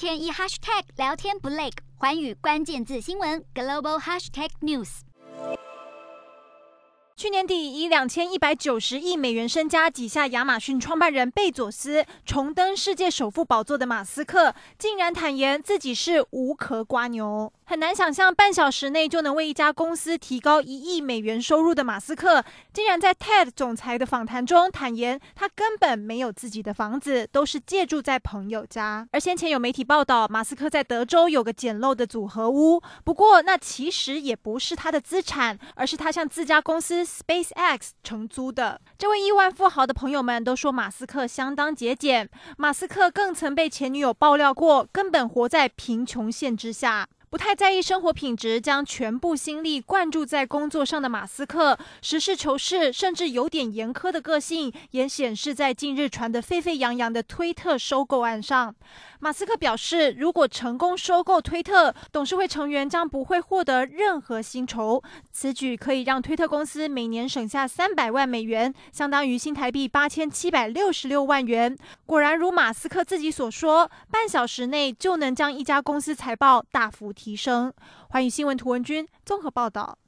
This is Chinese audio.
天一 hashtag 聊天不累，环宇关键字新闻 global hashtag news。去年底，以两千一百九十亿美元身家挤下亚马逊创办人贝佐斯，重登世界首富宝座的马斯克，竟然坦言自己是无壳瓜牛。很难想象，半小时内就能为一家公司提高一亿美元收入的马斯克，竟然在 TED 总裁的访谈中坦言，他根本没有自己的房子，都是借住在朋友家。而先前有媒体报道，马斯克在德州有个简陋的组合屋，不过那其实也不是他的资产，而是他向自家公司 SpaceX 承租的。这位亿万富豪的朋友们都说，马斯克相当节俭。马斯克更曾被前女友爆料过，根本活在贫穷线之下。不太在意生活品质，将全部心力灌注在工作上的马斯克，实事求是，甚至有点严苛的个性，也显示在近日传得沸沸扬扬的推特收购案上。马斯克表示，如果成功收购推特，董事会成员将不会获得任何薪酬。此举可以让推特公司每年省下三百万美元，相当于新台币八千七百六十六万元。果然如马斯克自己所说，半小时内就能将一家公司财报大幅提升。欢迎新闻图文君综合报道。